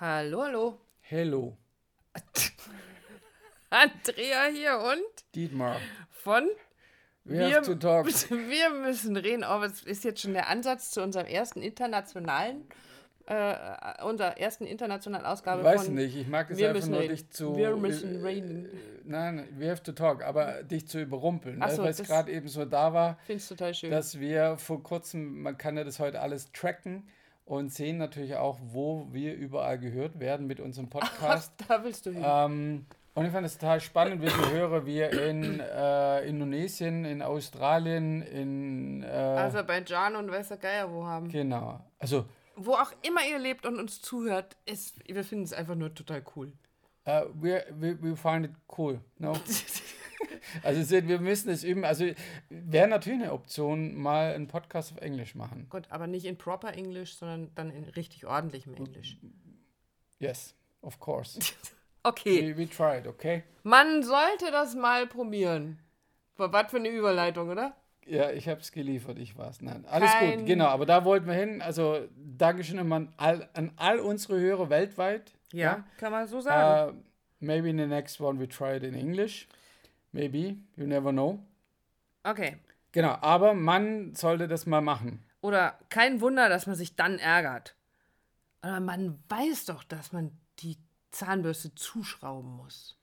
Hallo, hallo. Hello. Andrea hier und Dietmar. von We have to talk. wir müssen reden. Oh, es ist jetzt schon der Ansatz zu unserem ersten internationalen, äh, unserer ersten internationalen Ausgabe Ich weiß von nicht, ich mag es Wir einfach nur, reden. dich zu. Wir müssen äh, reden. äh, Nein, we have to talk, aber dich zu überrumpeln. Ach so, weil es gerade eben so da war, Finde es total schön. dass wir vor kurzem, man kann ja das heute alles tracken und sehen natürlich auch, wo wir überall gehört werden mit unserem Podcast. da willst du hin. Ähm, und ich fand es total spannend, wie viele Hörer wir in äh, Indonesien, in Australien, in. Äh, Aserbaidschan und weiß der Geier wo haben. genau. Also, Wo auch immer ihr lebt und uns zuhört, ist, wir finden es einfach nur total cool. äh, we, we, we find it cool. No? also, wir müssen es üben. Also, wäre natürlich eine Option, mal einen Podcast auf Englisch machen. Gut, aber nicht in proper Englisch, sondern dann in richtig ordentlichem Englisch. Yes, of course. Okay, we, we tried, okay? man sollte das mal probieren. Was für eine Überleitung, oder? Ja, ich habe es geliefert, ich war's. Nein, alles Kein- gut, genau, aber da wollten wir hin. Also, Dankeschön an all, an all unsere Hörer weltweit. kann man so sagen. Uh, maybe in the next one we try it in English. Maybe, you never know. Okay. Genau, aber man sollte das mal machen. Oder kein Wunder, dass man sich dann ärgert. Aber man weiß doch, dass man die Zahnbürste zuschrauben muss.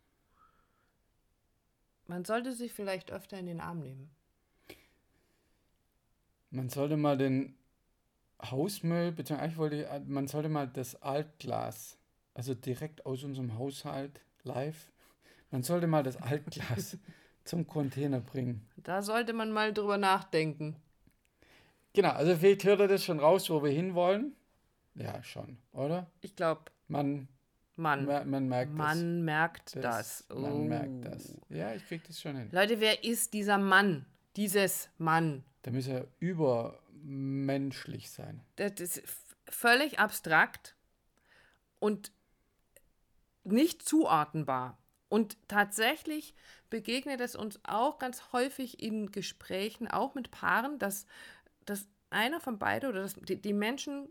Man sollte sich vielleicht öfter in den Arm nehmen. Man sollte mal den Hausmüll, beziehungsweise eigentlich wollte ich, man sollte mal das Altglas, also direkt aus unserem Haushalt live, man sollte mal das Altglas zum Container bringen. Da sollte man mal drüber nachdenken. Genau, also vielleicht hört ihr das schon raus, wo wir hinwollen. Ja, schon, oder? Ich glaube, Man, man, man, man merkt man merkt das. das. Man Oh. merkt das. Ja, ich krieg das schon hin. Leute, wer ist dieser Mann? Dieses Mann. Da muss er übermenschlich sein. Das ist völlig abstrakt und nicht zuordnenbar. Und tatsächlich begegnet es uns auch ganz häufig in Gesprächen, auch mit Paaren, dass, dass einer von beiden oder dass die, die Menschen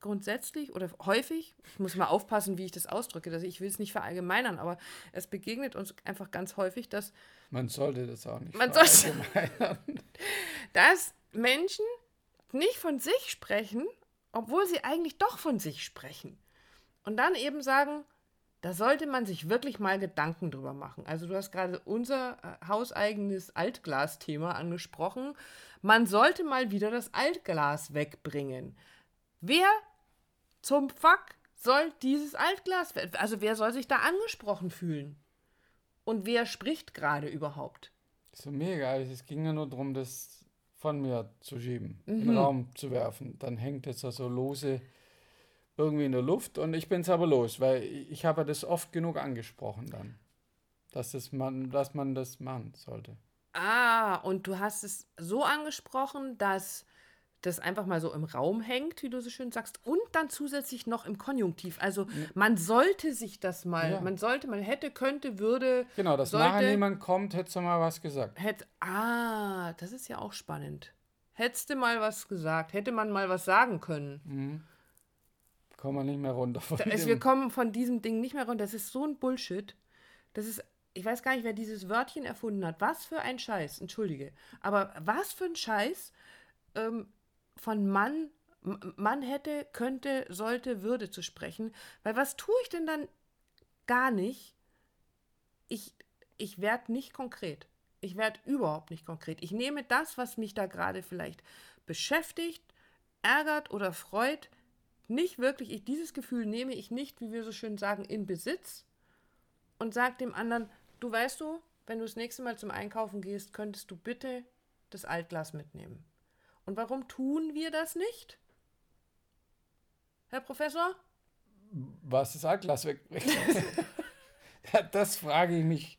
grundsätzlich oder häufig, ich muss mal aufpassen, wie ich das ausdrücke, dass ich will es nicht verallgemeinern, aber es begegnet uns einfach ganz häufig, dass Man sollte das auch nicht Man sollte- verallgemeinern. dass Menschen nicht von sich sprechen, obwohl sie eigentlich doch von sich sprechen. Und dann eben sagen, da sollte man sich wirklich mal Gedanken drüber machen. Also du hast gerade unser äh, hauseigenes Altglas-Thema angesprochen. Man sollte mal wieder das Altglas wegbringen. Wer zum Fuck soll dieses Altglas, also wer soll sich da angesprochen fühlen? Und wer spricht gerade überhaupt? So mega. Es ging ja nur darum, das von mir zu schieben, in Mhm. den Raum zu werfen. Dann hängt es da so lose irgendwie in der Luft und ich bin es aber los, weil ich habe das oft genug angesprochen dann, dass, das man, dass man das machen sollte. Ah, und du hast es so angesprochen, dass das einfach mal so im Raum hängt, wie du so schön sagst, und dann zusätzlich noch im Konjunktiv. Also man sollte sich das mal, Ja. man sollte, man hätte, könnte, würde, Genau, dass Sollte- nachher niemand kommt, hättest du mal was gesagt. hätte. Ah, das ist ja auch spannend. Hättest du mal was gesagt, hätte man mal was sagen können. Kommen wir nicht mehr runter von Da ist, wir kommen von diesem Ding nicht mehr runter. Das ist so ein Bullshit. Das ist, ich weiß gar nicht, wer dieses Wörtchen erfunden hat. Was für ein Scheiß, entschuldige. Aber was für ein Scheiß ähm, von Mann, Mann hätte, könnte, sollte, würde zu sprechen. Weil was tue ich denn dann gar nicht? Ich, ich werde nicht konkret. Ich werde überhaupt nicht konkret. Ich nehme das, was mich da gerade vielleicht beschäftigt, ärgert oder freut, nicht wirklich, ich, dieses Gefühl nehme ich nicht, wie wir so schön sagen, in Besitz und sage dem anderen, du weißt du, wenn du das nächste Mal zum Einkaufen gehst, könntest du bitte das Altglas mitnehmen. Und warum tun wir das nicht? Herr Professor? Was das Altglas. Ja, das frage ich mich.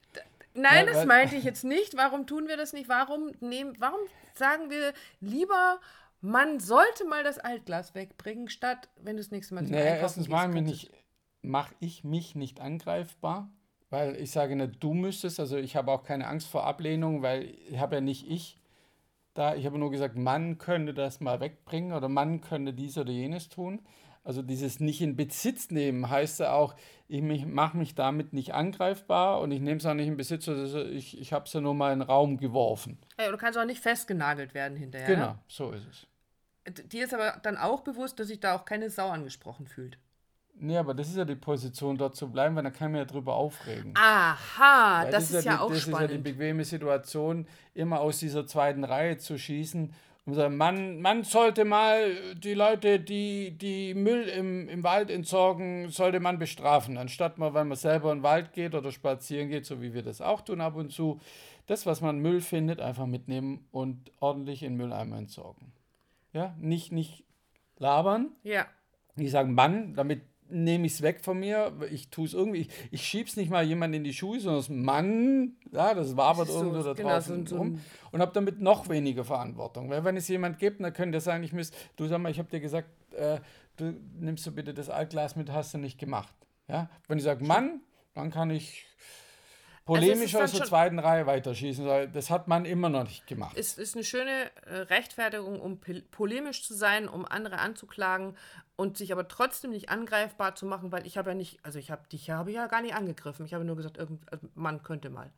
Nein, das meinte ich jetzt nicht. Warum tun wir das nicht? Warum nehmen, warum sagen wir lieber, man sollte mal das Altglas wegbringen, statt wenn du das nächste Mal zum Naja, Einkaufen erstens mache mich könntest- nicht, mach ich mich nicht angreifbar, weil ich sage nicht, du müsstest, also ich habe auch keine Angst vor Ablehnung, weil ich habe ja nicht ich da, ich habe nur gesagt, man könnte das mal wegbringen oder man könnte dies oder jenes tun. Also dieses nicht in Besitz nehmen heißt ja auch, ich mache mich damit nicht angreifbar und ich nehme es auch nicht in Besitz, also ich, ich habe es ja nur mal in den Raum geworfen. Ja, du kannst auch nicht festgenagelt werden hinterher. Genau, so ist es. Dir ist aber dann auch bewusst, dass sich da auch keine Sau angesprochen fühlt. Nee, aber das ist ja die Position, dort zu bleiben, weil dann kann man ja drüber aufregen. Aha, das, das, ist, ja, die, auch das spannend. Das ist ja die bequeme Situation, immer aus dieser zweiten Reihe zu schießen man, man sollte mal die Leute, die, die Müll im, im Wald entsorgen, sollte man bestrafen, anstatt mal, wenn man selber in den Wald geht oder spazieren geht, so wie wir das auch tun ab und zu, das, was man Müll findet, einfach mitnehmen und ordentlich in Mülleimer entsorgen. Ja, nicht, nicht labern. Ja. Die sagen, Mann, damit nehme ich es weg von mir, ich tue es irgendwie, ich, ich schiebe es nicht mal jemand in die Schuhe, sondern das Mann, ja, das wabert so, irgendwo da genau, drauf so, so rum und habe damit noch weniger Verantwortung. Weil wenn es jemand gibt, dann könnte er sagen, ich müsste, du sag mal, ich habe dir gesagt, äh, du nimmst du bitte das Altglas mit, hast du nicht gemacht. Ja? Wenn ich sage, Mann, dann kann ich polemisch also aus der zweiten Reihe weiterschießen. Das hat man immer noch nicht gemacht. Es ist eine schöne äh, Rechtfertigung, um polemisch zu sein, um andere anzuklagen und sich aber trotzdem nicht angreifbar zu machen, weil ich habe ja nicht, also ich habe dich habe ja gar nicht angegriffen. Ich habe nur gesagt, irgendein also Mann könnte mal.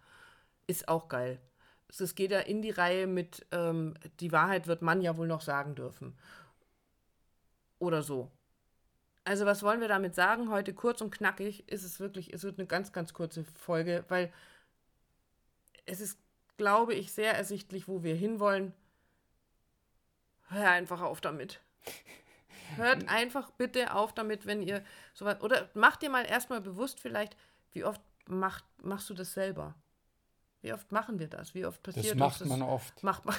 Ist auch geil. Es geht ja in die Reihe mit, ähm, die Wahrheit wird man ja wohl noch sagen dürfen. Oder so. Also was wollen wir damit sagen? Heute kurz und knackig ist es wirklich, es wird eine ganz, ganz kurze Folge, weil es ist, glaube ich, sehr ersichtlich, wo wir hinwollen. Hör einfach auf damit. Hört einfach bitte auf damit, wenn ihr sowas. Oder macht dir mal erstmal bewusst vielleicht, wie oft macht, machst du das selber? Wie oft machen wir das? Wie oft passiert das? Macht das? man oft. Macht man.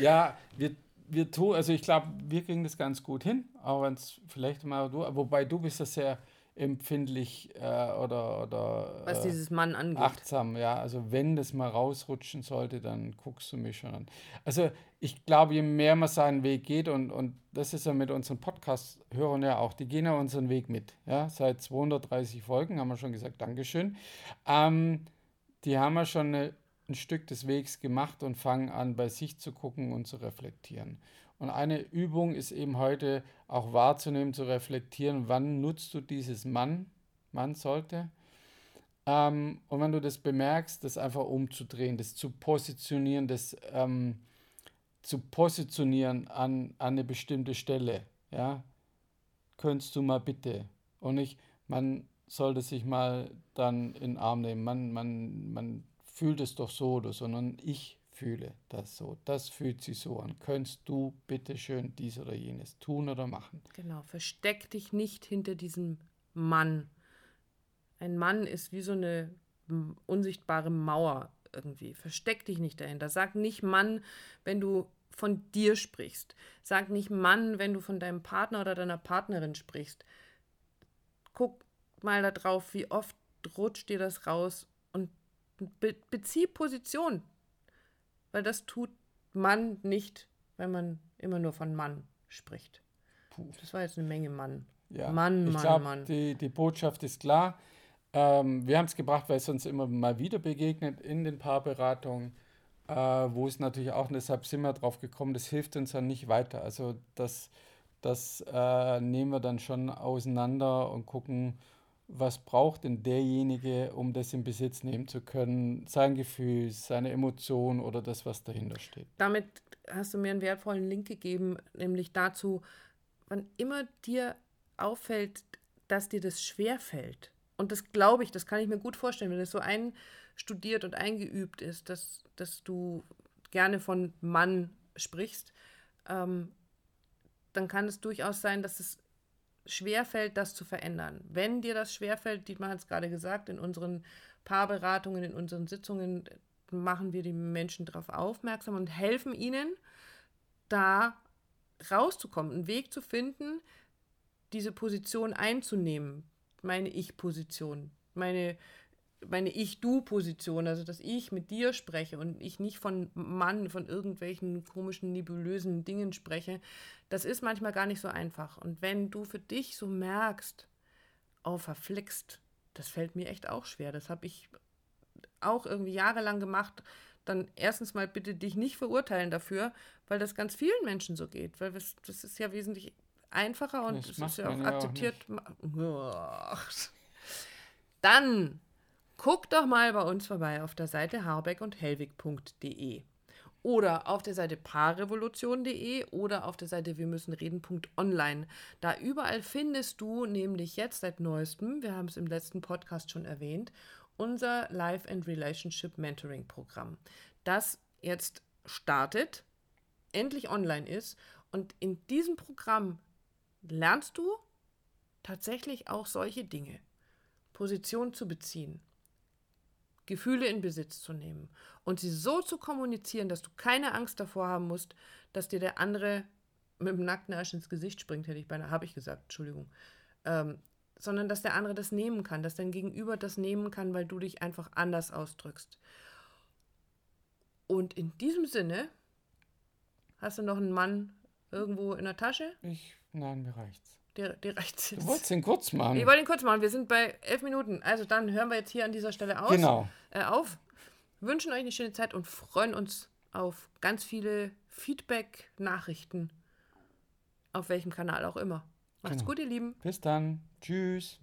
ja, wir wir tun, also ich glaube, wir kriegen das ganz gut hin, auch wenn es vielleicht mal du, wobei du bist ja sehr empfindlich äh, oder, oder was äh, dieses Mann angeht. Achtsam, ja. Also wenn das mal rausrutschen sollte, dann guckst du mich schon an. Also ich glaube, je mehr man seinen Weg geht und, und das ist ja mit unseren Podcast-Hörern ja auch, die gehen ja unseren Weg mit. Ja, seit 230 Folgen haben wir schon gesagt, Dankeschön. Ähm, die haben ja schon eine ein Stück des Wegs gemacht und fangen an, bei sich zu gucken und zu reflektieren. Und eine Übung ist eben heute auch wahrzunehmen, zu reflektieren, wann nutzt du dieses Mann, Mann sollte. Ähm, und wenn du das bemerkst, das einfach umzudrehen, das zu positionieren, das ähm, zu positionieren an, an eine bestimmte Stelle. Ja, könntest du mal bitte. Und nicht, man sollte sich mal dann in den Arm nehmen. Man, man, man fühlt es doch so oder so, sondern ich fühle das so. Das fühlt sich so an. Könntest du bitte schön dies oder jenes tun oder machen? Genau, versteck dich nicht hinter diesem Mann. Ein Mann ist wie so eine unsichtbare Mauer irgendwie. Versteck dich nicht dahinter. Sag nicht Mann, wenn du von dir sprichst. Sag nicht Mann, wenn du von deinem Partner oder deiner Partnerin sprichst. Guck mal darauf, wie oft rutscht dir das raus Be bezieh Position. Weil das tut man nicht, wenn man immer nur von Mann spricht. Puh. Das war jetzt eine Menge Mann. Ja. Mann, ich Mann, glaub, Mann. Die, die Botschaft ist klar. Ähm, wir haben es gebracht, weil es uns immer mal wieder begegnet in den Paarberatungen, äh, wo es natürlich auch, und deshalb sind wir drauf gekommen, das hilft uns dann nicht weiter. Also das, das äh, nehmen wir dann schon auseinander und gucken, was braucht denn derjenige, um das in Besitz nehmen zu können? Sein Gefühl, seine Emotion oder das, was dahinter steht. Damit hast du mir einen wertvollen Link gegeben, nämlich dazu, wann immer dir auffällt, dass dir das schwerfällt. Und das glaube ich, das kann ich mir gut vorstellen, wenn es so einstudiert und eingeübt ist, dass, dass du gerne von Mann sprichst, ähm, dann kann es durchaus sein, dass es schwerfällt, das zu verändern. Wenn dir das schwerfällt, Dietmar hat es gerade gesagt, in unseren Paarberatungen, in unseren Sitzungen machen wir die Menschen darauf aufmerksam und helfen ihnen, da rauszukommen, einen Weg zu finden, diese Position einzunehmen, meine Ich-Position, meine meine Ich-Du-Position, also dass ich mit dir spreche und ich nicht von Mann, von irgendwelchen komischen, nebulösen Dingen spreche, das ist manchmal gar nicht so einfach. Und wenn du für dich so merkst, oh, verflixt, das fällt mir echt auch schwer. Das habe ich auch irgendwie jahrelang gemacht, dann erstens mal bitte dich nicht verurteilen dafür, weil das ganz vielen Menschen so geht. Weil das, das ist ja wesentlich einfacher und Das es ist ja auch ja auch akzeptiert. Dann guck doch mal bei uns vorbei auf der Seite harbeckundhellwig.de oder auf der Seite paarrevolution.de oder auf der Seite wir müssen reden.online. Da überall findest du nämlich jetzt seit neuestem, wir haben es im letzten Podcast schon erwähnt, unser Life and Relationship Mentoring Programm, das jetzt startet, endlich online ist und in diesem Programm lernst du tatsächlich auch solche Dinge. Position zu beziehen, Gefühle in Besitz zu nehmen und sie so zu kommunizieren, dass du keine Angst davor haben musst, dass dir der andere mit dem nackten Arsch ins Gesicht springt, hätte ich beinahe, habe ich gesagt, Entschuldigung. Ähm, sondern dass der andere das nehmen kann, dass dein Gegenüber das nehmen kann, weil du dich einfach anders ausdrückst. Und in diesem Sinne, hast du noch einen Mann irgendwo in der Tasche? Ich, nein, mir reicht's. Der, der reicht Du jetzt. wolltest den kurz machen. Ich wollte ihn kurz machen. Wir sind bei elf Minuten. Also dann hören wir jetzt hier an dieser Stelle aus, Genau. äh, auf. Wünschen euch eine schöne Zeit und freuen uns auf ganz viele Feedback-Nachrichten. Auf welchem Kanal auch immer. Macht's Genau. gut, ihr Lieben. Bis dann. Tschüss.